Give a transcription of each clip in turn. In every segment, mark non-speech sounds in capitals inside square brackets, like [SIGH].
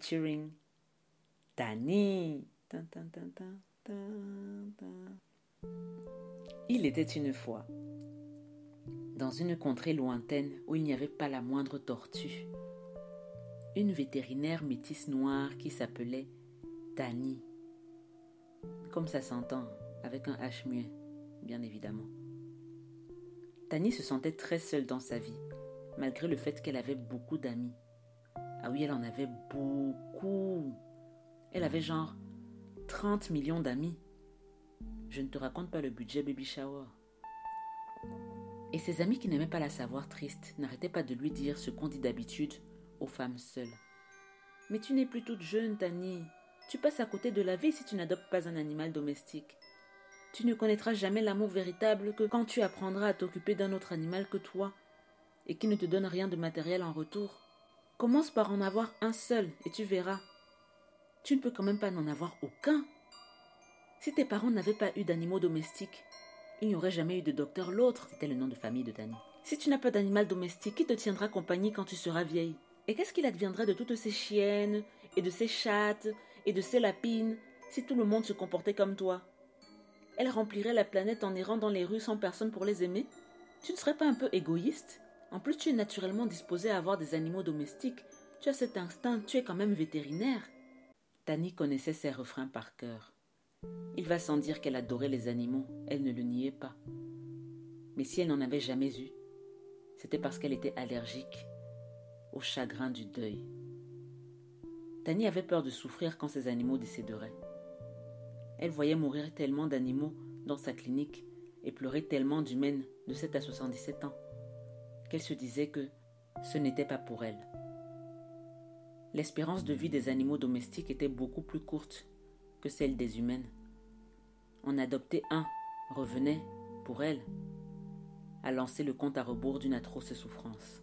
Featuring tan. Il était une fois, dans une contrée lointaine où il n'y avait pas la moindre tortue, une vétérinaire métisse noire qui s'appelait Tani. Comme ça s'entend, avec un H muet, bien évidemment. Tani se sentait très seule dans sa vie malgré le fait qu'elle avait beaucoup d'amis. Ah oui, elle en avait beaucoup. Elle avait genre 30 millions d'amis. Je ne te raconte pas le budget baby shower. Et ses amis qui n'aimaient pas la savoir triste n'arrêtaient pas de lui dire ce qu'on dit d'habitude aux femmes seules. Mais tu n'es plus toute jeune, Tani. Tu passes à côté de la vie si tu n'adoptes pas un animal domestique. Tu ne connaîtras jamais l'amour véritable que quand tu apprendras à t'occuper d'un autre animal que toi et qui ne te donne rien de matériel en retour. Commence par en avoir un seul et tu verras. Tu ne peux quand même pas n'en avoir aucun. Si tes parents n'avaient pas eu d'animaux domestiques, il n'y aurait jamais eu de docteur l'autre, c'était le nom de famille de Tani. Si tu n'as pas d'animal domestique, qui te tiendra compagnie quand tu seras vieille? Et qu'est-ce qu'il adviendrait de toutes ces chiennes, et de ces chattes, et de ces lapines, si tout le monde se comportait comme toi? Elles rempliraient la planète en errant dans les rues sans personne pour les aimer? Tu ne serais pas un peu égoïste? En plus, tu es naturellement disposé à avoir des animaux domestiques. Tu as cet instinct, tu es quand même vétérinaire. Tani connaissait ses refrains par cœur. Il va sans dire qu'elle adorait les animaux, elle ne le niait pas. Mais si elle n'en avait jamais eu, c'était parce qu'elle était allergique au chagrin du deuil. Tani avait peur de souffrir quand ses animaux décéderaient. Elle voyait mourir tellement d'animaux dans sa clinique et pleurer tellement d'humaines de 7 à 77 ans qu'elle se disait que ce n'était pas pour elle. L'espérance de vie des animaux domestiques était beaucoup plus courte que celle des humaines. En adopter un revenait, pour elle, à lancer le compte à rebours d'une atroce souffrance.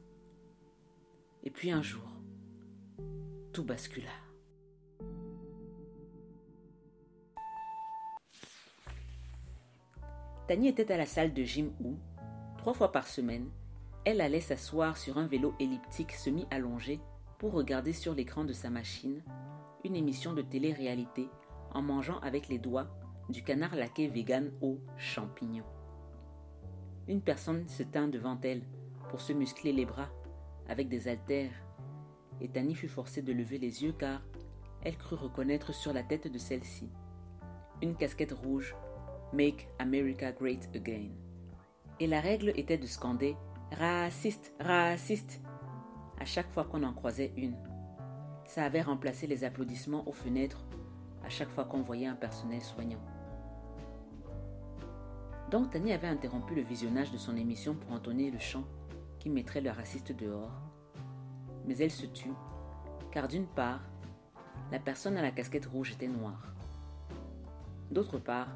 Et puis un jour, tout bascula. Tani était à la salle de gym où, trois fois par semaine, elle allait s'asseoir sur un vélo elliptique semi-allongé pour regarder sur l'écran de sa machine une émission de télé-réalité en mangeant avec les doigts du canard laqué vegan aux champignons. Une personne se tint devant elle pour se muscler les bras avec des haltères et Tani fut forcée de lever les yeux car elle crut reconnaître sur la tête de celle-ci une casquette rouge Make America Great Again. Et la règle était de scander Raciste, raciste. À chaque fois qu'on en croisait une, ça avait remplacé les applaudissements aux fenêtres à chaque fois qu'on voyait un personnel soignant. Donc Tani avait interrompu le visionnage de son émission pour entonner le chant qui mettrait le raciste dehors. Mais elle se tut, car d'une part, la personne à la casquette rouge était noire. D'autre part,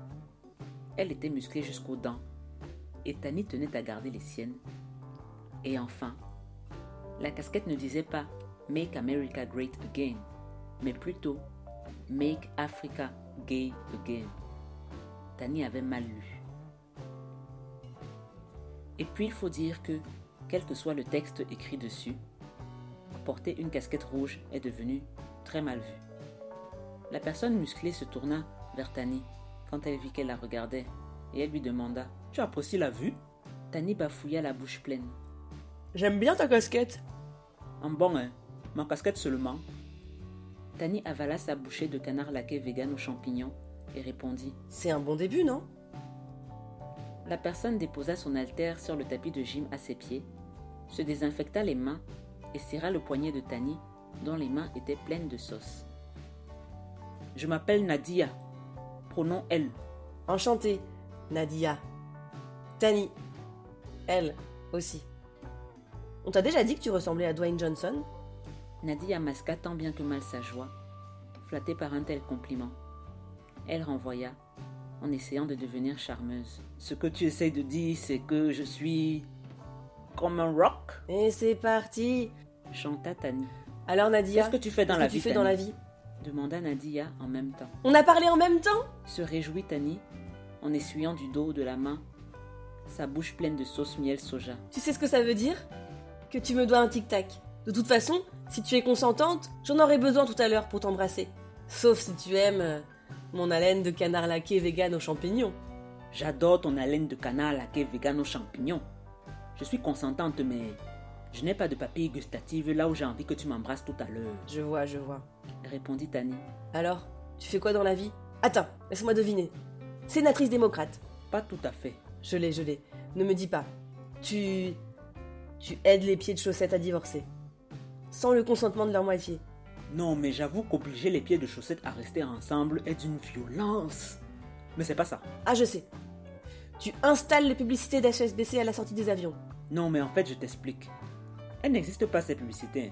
elle était musclée jusqu'aux dents, et Tani tenait à garder les siennes et enfin, la casquette ne disait pas Make America Great Again, mais plutôt Make Africa Gay Again. Tani avait mal lu. Et puis il faut dire que, quel que soit le texte écrit dessus, porter une casquette rouge est devenu très mal vu. La personne musclée se tourna vers Tani quand elle vit qu'elle la regardait et elle lui demanda Tu apprécies la vue? Tani bafouilla la bouche pleine. J'aime bien ta casquette. Un bon, hein Ma casquette seulement. Tani avala sa bouchée de canard laqué vegan aux champignons et répondit C'est un bon début, non? La personne déposa son haltère sur le tapis de gym à ses pieds, se désinfecta les mains et serra le poignet de Tani, dont les mains étaient pleines de sauce. Je m'appelle Nadia. Pronom elle. Enchantée, Nadia. Tani. Elle aussi. On t'a déjà dit que tu ressemblais à Dwayne Johnson? Nadia masqua tant bien que mal sa joie, flattée par un tel compliment. Elle renvoya, en essayant de devenir charmeuse. Ce que tu essayes de dire, c'est que je suis comme un rock Et c'est parti chanta Tani. Alors Nadia, Qu'est-ce que tu fais dans la que vie tu fais dans la vie demanda Nadia en même temps. On a parlé en même temps? Se réjouit Tani en essuyant du dos de la main sa bouche pleine de sauce miel soja. Tu sais ce que ça veut dire? Que tu me dois un tic-tac. De toute façon, si tu es consentante, j'en aurai besoin tout à l'heure pour t'embrasser. Sauf si tu aimes euh, mon haleine de canard laqué vegan aux champignons. J'adore ton haleine de canard laqué vegan aux champignons. Je suis consentante, mais je n'ai pas de papille gustative là où j'ai envie que tu m'embrasses tout à l'heure, Je vois, je vois. répondit Tani. Alors, tu fais quoi dans la vie? Attends, laisse-moi deviner. Sénatrice démocrate. Pas tout à fait. Je l'ai, je l'ai. Ne me dis pas. Tu. Tu aides les pieds de chaussettes à divorcer. Sans le consentement de leur moitié. Non, mais j'avoue qu'obliger les pieds de chaussettes à rester ensemble est d'une violence. Mais c'est pas ça. Ah, je sais. Tu installes les publicités d'HSBC à la sortie des avions. Non, mais en fait, je t'explique. Elle n'existe pas ces publicités.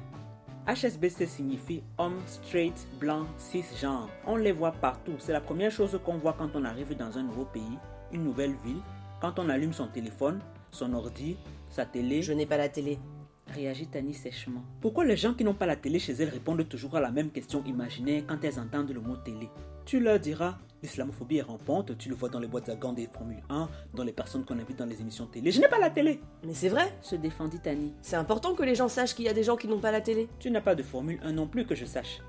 HSBC signifie homme straight, blanc, cisgenre. On les voit partout. C'est la première chose qu'on voit quand on arrive dans un nouveau pays, une nouvelle ville, quand on allume son téléphone, son ordi, sa télé. Je n'ai pas la télé. Réagit Tani sèchement. Pourquoi les gens qui n'ont pas la télé chez elles répondent toujours à la même question imaginaire quand elles entendent le mot télé? Tu leur diras l'islamophobie est rampante, tu le vois dans les boîtes à gants des Formule 1, dans les personnes qu'on invite dans les émissions télé. Je n'ai pas la télé Mais c'est vrai. se défendit Tani. C'est important que les gens sachent qu'il y a des gens qui n'ont pas la télé. Tu n'as pas de Formule 1 non plus que je sache.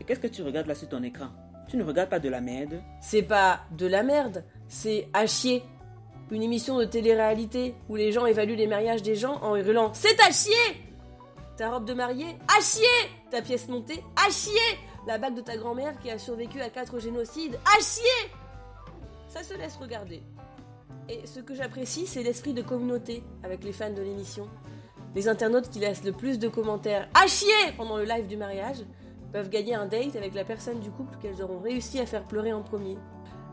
Et qu'est-ce que tu regardes là sur ton écran? Tu ne regardes pas de la merde? C'est pas de la merde, c'est à chier. Une émission de télé-réalité où les gens évaluent les mariages des gens en hurlant C'est à chier Ta robe de mariée À chier Ta pièce montée À chier La bague de ta grand-mère qui a survécu à quatre génocides À chier Ça se laisse regarder. Et ce que j'apprécie, c'est l'esprit de communauté avec les fans de l'émission. Les internautes qui laissent le plus de commentaires à chier pendant le live du mariage peuvent gagner un date avec la personne du couple qu'elles auront réussi à faire pleurer en premier.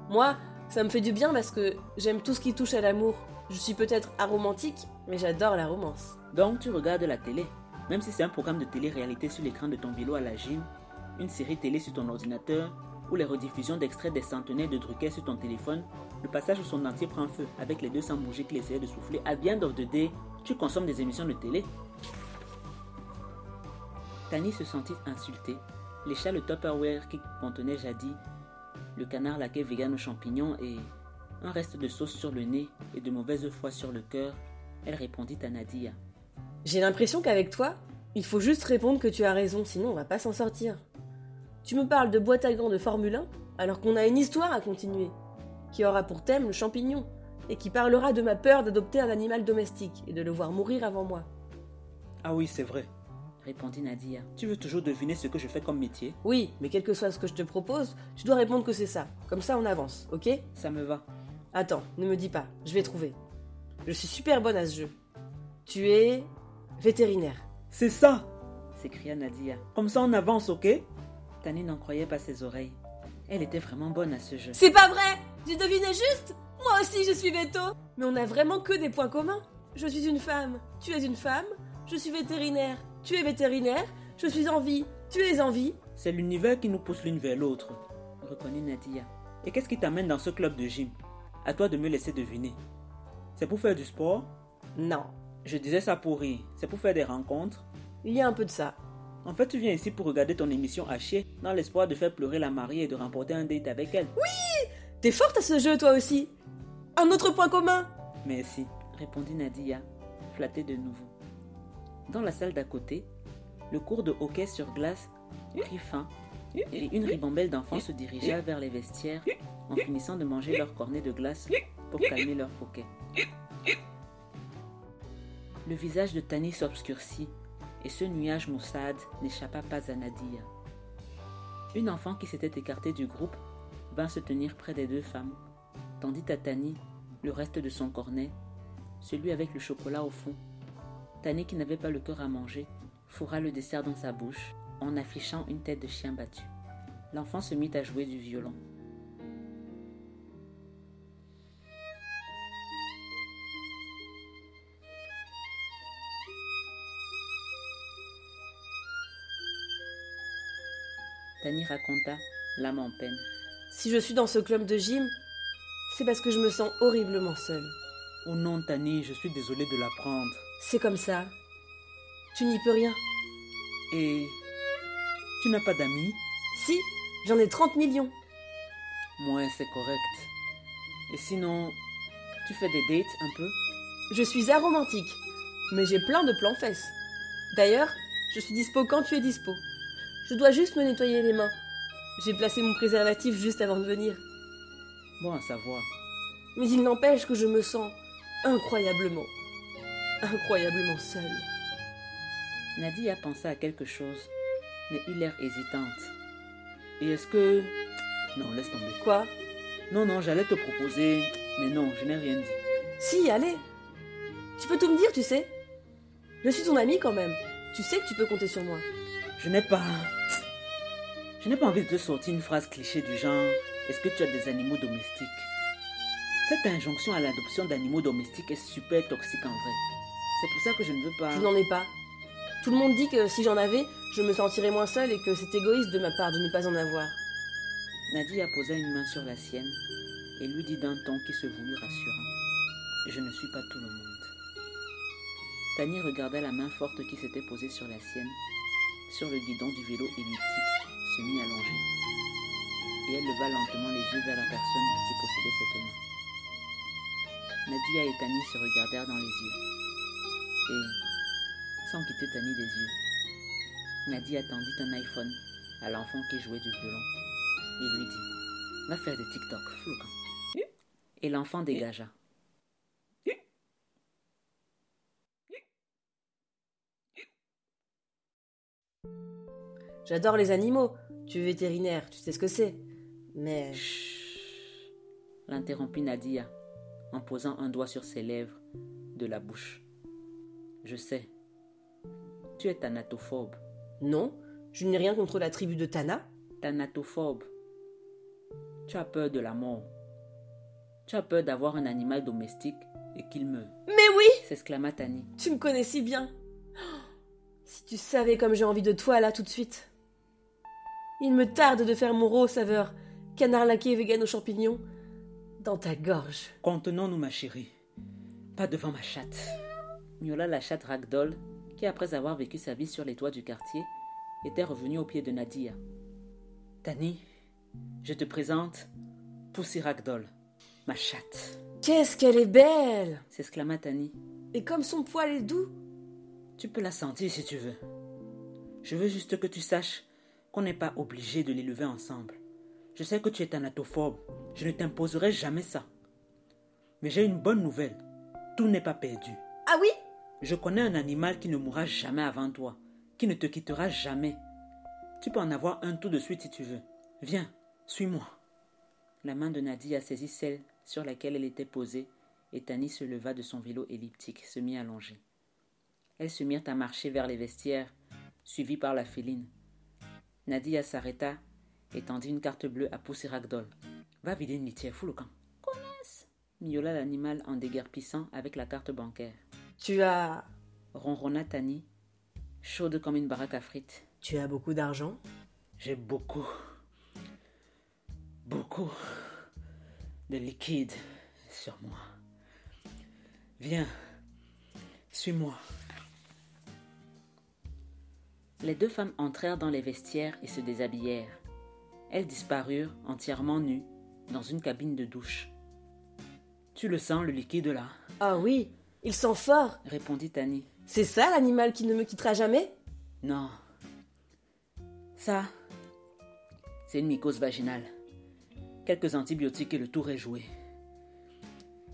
Moi, ça me fait du bien parce que j'aime tout ce qui touche à l'amour. Je suis peut-être aromantique, mais j'adore la romance. Donc tu regardes la télé. Même si c'est un programme de télé-réalité sur l'écran de ton vélo à la gym, une série télé sur ton ordinateur, ou les rediffusions d'extraits des centenaires de Drucker sur ton téléphone, le passage où son entier prend feu avec les 200 bougies qu'il essayait de souffler à bien of the day, tu consommes des émissions de télé. Tani se sentit insultée, lécha le Tupperware qui contenait jadis le canard laqué vegan aux champignons et un reste de sauce sur le nez et de mauvaise foi sur le cœur. Elle répondit à Nadia. J'ai l'impression qu'avec toi, il faut juste répondre que tu as raison, sinon on va pas s'en sortir. Tu me parles de boîte à gants de Formule 1 alors qu'on a une histoire à continuer, qui aura pour thème le champignon, et qui parlera de ma peur d'adopter un animal domestique et de le voir mourir avant moi. Ah oui, c'est vrai, répondit Nadia. Tu veux toujours deviner ce que je fais comme métier? Oui, mais quel que soit ce que je te propose, tu dois répondre que c'est ça. Comme ça on avance, ok? Ça me va. Attends, ne me dis pas, je vais trouver. Je suis super bonne à ce jeu. Tu es vétérinaire. C'est ça s'écria Nadia. Comme ça on avance, ok? Tani n'en croyait pas ses oreilles. Elle était vraiment bonne à ce jeu. C'est pas vrai J'ai deviné juste? Moi aussi je suis veto Mais on a vraiment que des points communs. Je suis une femme, tu es une femme, je suis vétérinaire, tu es vétérinaire, je suis en vie, tu es en vie. C'est l'univers qui nous pousse l'une vers l'autre, reconnut Nadia. Et qu'est-ce qui t'amène dans ce club de gym? À toi de me laisser deviner. C'est pour faire du sport? Non, Je disais ça pour rire. C'est pour faire des rencontres? Il y a un peu de ça. En fait, tu viens ici pour regarder ton émission à chier, dans l'espoir de faire pleurer la mariée et de remporter un date avec elle. T'es forte à ce jeu toi aussi Un autre point commun Merci, répondit Nadia, flattée de nouveau. Dans la salle d'à côté, le cours de hockey sur glace prit fin et une ribambelle d'enfants se dirigea vers les vestiaires en finissant de manger leur cornet de glace pour calmer leur hockey. Le visage de Tani s'obscurcit et ce nuage maussade n'échappa pas à Nadia. Une enfant qui s'était écartée du groupe vint se tenir près des deux femmes, tandit à Tani le reste de son cornet, celui avec le chocolat au fond. Tani, qui n'avait pas le cœur à manger, fourra le dessert dans sa bouche en affichant une tête de chien battu. L'enfant se mit à jouer du violon. Tani raconta, l'âme en peine. Si je suis dans ce club de gym, c'est parce que je me sens horriblement seule. Oh non, Tani, je suis désolée de l'apprendre. C'est comme ça. Tu n'y peux rien. Et tu n'as pas d'amis? Si, j'en ai 30 millions. Moi, c'est correct. Et sinon, tu fais des dates un peu? Je suis aromantique, mais j'ai plein de plans fesses. D'ailleurs, je suis dispo quand tu es dispo. Je dois juste me nettoyer les mains. J'ai placé mon préservatif juste avant de venir. Bon à savoir. Mais il n'empêche que je me sens incroyablement, incroyablement seule. Nadia pensa à quelque chose, mais eut l'air hésitante. Et est-ce que... Non, laisse tomber. Quoi? Non, non, j'allais te proposer, mais non, je n'ai rien dit. Si, allez. Tu peux tout me dire, tu sais. Je suis ton ami quand même. Tu sais que tu peux compter sur moi. Je n'ai pas... Je n'ai pas envie de te sortir une phrase cliché du genre Est-ce que tu as des animaux domestiques? Cette injonction à l'adoption d'animaux domestiques est super toxique en vrai. C'est pour ça que je ne veux pas. Je n'en ai pas. Tout le monde dit que si j'en avais, je me sentirais moins seule et que c'est égoïste de ma part de ne pas en avoir. Nadia posa une main sur la sienne et lui dit d'un ton qui se voulut rassurant Je ne suis pas tout le monde. Tani regarda la main forte qui s'était posée sur la sienne, sur le guidon du vélo elliptique, se mit à longer. Et elle leva lentement les yeux vers la personne qui possédait cette main. Nadia et Tani se regardèrent dans les yeux. Et, sans quitter Tani des yeux, Nadia tendit un iPhone à l'enfant qui jouait du violon et lui dit Va faire des TikTok, Floucan. Et l'enfant dégagea. J'adore les animaux. Tu es vétérinaire, tu sais ce que c'est. Mais L'interrompit Nadia en posant un doigt sur ses lèvres de la bouche. Je sais. Tu es thanatophobe. non, je n'ai rien contre la tribu de Tana. Thanatophobe. Tu as peur de la mort. Tu as peur d'avoir un animal domestique et qu'il meure. Mais oui s'exclama Tani. Tu me connais si bien. Oh, Si tu savais comme j'ai envie de toi là tout de suite. Il me tarde de faire mon raw saveur canard laqué vegan aux champignons dans ta gorge. Contenons-nous, ma chérie. Pas devant ma chatte. Miaula la chatte Ragdoll, qui après avoir vécu sa vie sur les toits du quartier, était revenue au pied de Nadia. Tani, je te présente Pussy Ragdoll, ma chatte, Qu'est-ce qu'elle est belle s'exclama Tani. Et comme son poil est doux. Tu peux la sentir si tu veux. Je veux juste que tu saches qu'on n'est pas obligé de l'élever ensemble. Je sais que tu es thanatophobe. Je ne t'imposerai jamais ça. Mais j'ai une bonne nouvelle. Tout n'est pas perdu. Ah oui? Je connais un animal qui ne mourra jamais avant toi, qui ne te quittera jamais. Tu peux en avoir un tout de suite si tu veux. Viens, suis-moi. La main de Nadia saisit celle sur laquelle elle était posée, et Tani se leva de son vélo elliptique, se mit à longer. Elles se mirent à marcher vers les vestiaires, suivies par la féline. Nadia s'arrêta et tendit une carte bleue à Pussy Ragdoll. Va vider une litière, fous le camp. Connasse miaula l'animal en déguerpissant avec la carte bancaire. Tu as. Ronronna Tani, chaude comme une baraque à frites. Tu as beaucoup d'argent? J'ai beaucoup, beaucoup de liquide sur moi. Viens, suis-moi. Les deux femmes entrèrent dans les vestiaires et se déshabillèrent. Elles disparurent entièrement nues dans une cabine de douche. Tu le sens, le liquide là Ah oui, il sent fort. répondit Tani. C'est ça l'animal qui ne me quittera jamais? Non. Ça, c'est une mycose vaginale. Quelques antibiotiques et le tour est joué.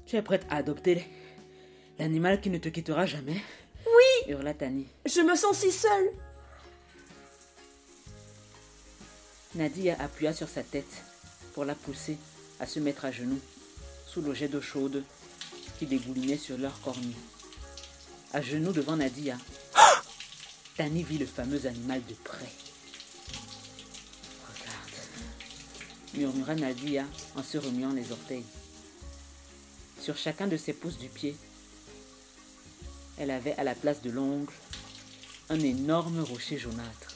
Tu es prête à adopter l'animal qui ne te quittera jamais? Hurla Tani. Je me sens si seule Nadia appuya sur sa tête pour la pousser à se mettre à genoux sous le jet d'eau chaude qui dégoulinait sur leur corps nu. À genoux devant Nadia, [GASPS] Tani vit le fameux animal de près. Regarde, murmura Nadia en se remuant les orteils. Sur chacun de ses pouces du pied, elle avait à la place de l'ongle un énorme rocher jaunâtre.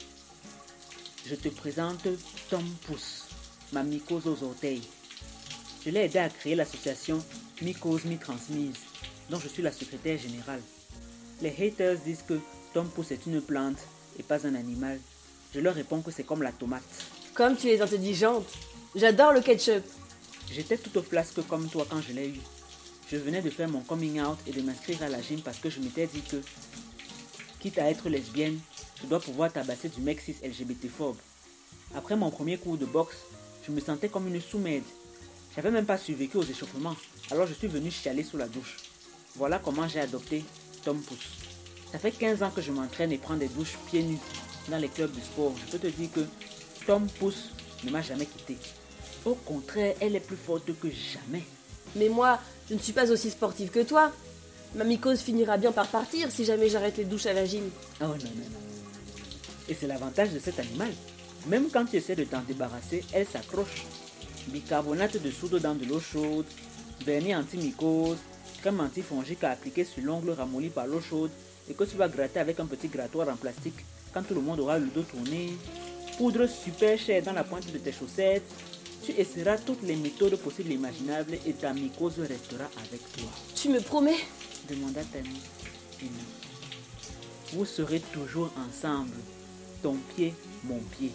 Je te présente Tom Pouce, ma mycose aux orteils. Je l'ai aidé à créer l'association Mycose Mi-Transmise, dont je suis la secrétaire générale. Les haters disent que Tom Pouce est une plante et pas un animal. Je leur réponds que c'est comme la tomate. Comme tu es intelligente. J'adore le ketchup. J'étais tout au flasque comme toi quand je l'ai eu. Je venais de faire mon coming out et de m'inscrire à la gym parce que je m'étais dit que, quitte à être lesbienne, je dois pouvoir tabasser du mec cis LGBT-phobe. Après mon premier cours de boxe, je me sentais comme une sous-mède. J'avais même pas survécu aux échauffements, alors je suis venu chialer sous la douche. Voilà comment j'ai adopté Tom Pouce. Ça fait 15 ans que je m'entraîne et prends des douches pieds nus dans les clubs de sport. Je peux te dire que Tom Pouce ne m'a jamais quitté. Au contraire, elle est plus forte que jamais. Mais moi, je ne suis pas aussi sportive que toi. Ma mycose finira bien par partir si jamais j'arrête les douches à la gym. Oh non, non, non. Et c'est l'avantage de cet animal. Même quand tu essaies de t'en débarrasser, elle s'accroche. Bicarbonate de soude dans de l'eau chaude, vernis antimycose, crème antifongique à appliquer sur l'ongle ramolli par l'eau chaude et que tu vas gratter avec un petit grattoir en plastique quand tout le monde aura le dos tourné. Poudre super chère dans la pointe de tes chaussettes. Tu essaieras toutes les méthodes possibles et imaginables et ta mycose restera avec toi. Tu me promets? Demanda non. Vous serez toujours ensemble. Ton pied, mon pied.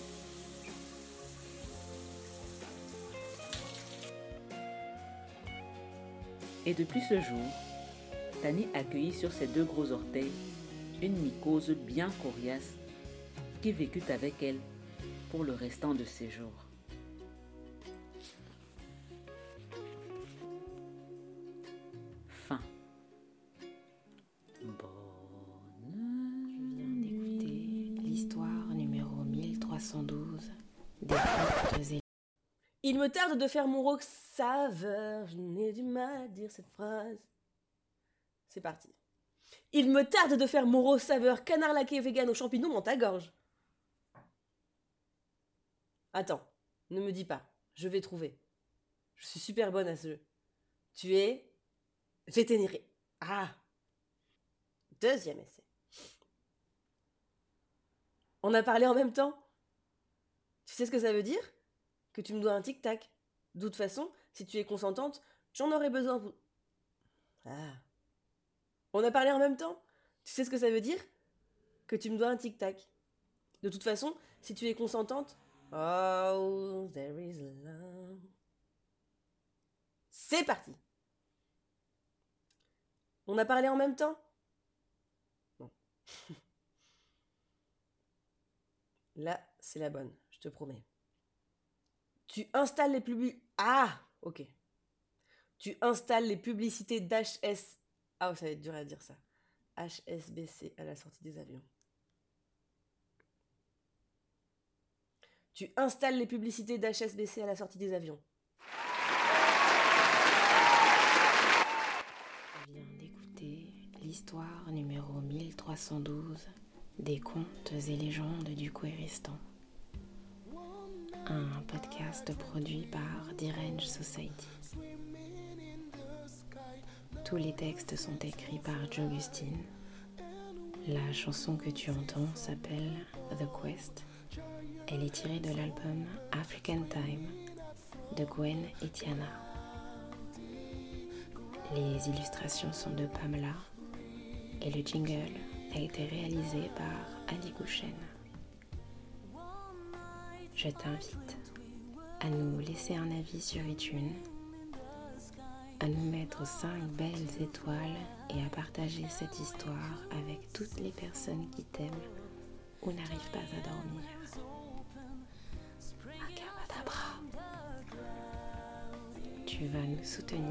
Et depuis ce jour, Tani accueillit sur ses deux gros orteils une mycose bien coriace qui vécut avec elle pour le restant de ses jours. Tarde de faire mon rock saveur. Je n'ai du mal à dire cette phrase. C'est parti. Il me tarde de faire mon rose saveur canard laqué vegan aux champignons dans ta gorge. Attends, ne me dis pas. Je vais trouver. Je suis super bonne à ce jeu. Tu es vétérinaire. Ah Deuxième essai. On a parlé en même temps? Tu sais ce que ça veut dire? Que tu me dois un tic-tac. De toute façon, si tu es consentante, j'en aurai besoin. Ah On a parlé en même temps Tu sais ce que ça veut dire? Que tu me dois un tic-tac. De toute façon, si tu es consentante... Oh, there is love. C'est parti On a parlé en même temps? Non. [LAUGHS] Là, c'est la bonne, je te promets. Tu installes les publicités. Ah Ok. Tu installes les publicités d'HS. Ah, ça va être dur à dire ça. HSBC à la sortie des avions. Tu installes les publicités d'HSBC à la sortie des avions. On vient d'écouter l'histoire numéro 1312 des contes et légendes du Kouéristan. Un podcast produit par Dirange Society. Tous les textes sont écrits par Jogustine. La chanson que tu entends s'appelle The Quest. Elle est tirée de l'album African Time de Gwen et Tiana. Les illustrations sont de Pamela et le jingle a été réalisé par Ali Gouchen. Je t'invite à nous laisser un avis sur iTunes, à nous mettre 5 belles étoiles et à partager cette histoire avec toutes les personnes qui t'aiment ou n'arrivent pas à dormir. Tu vas nous soutenir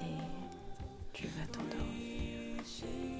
et tu vas t'endormir.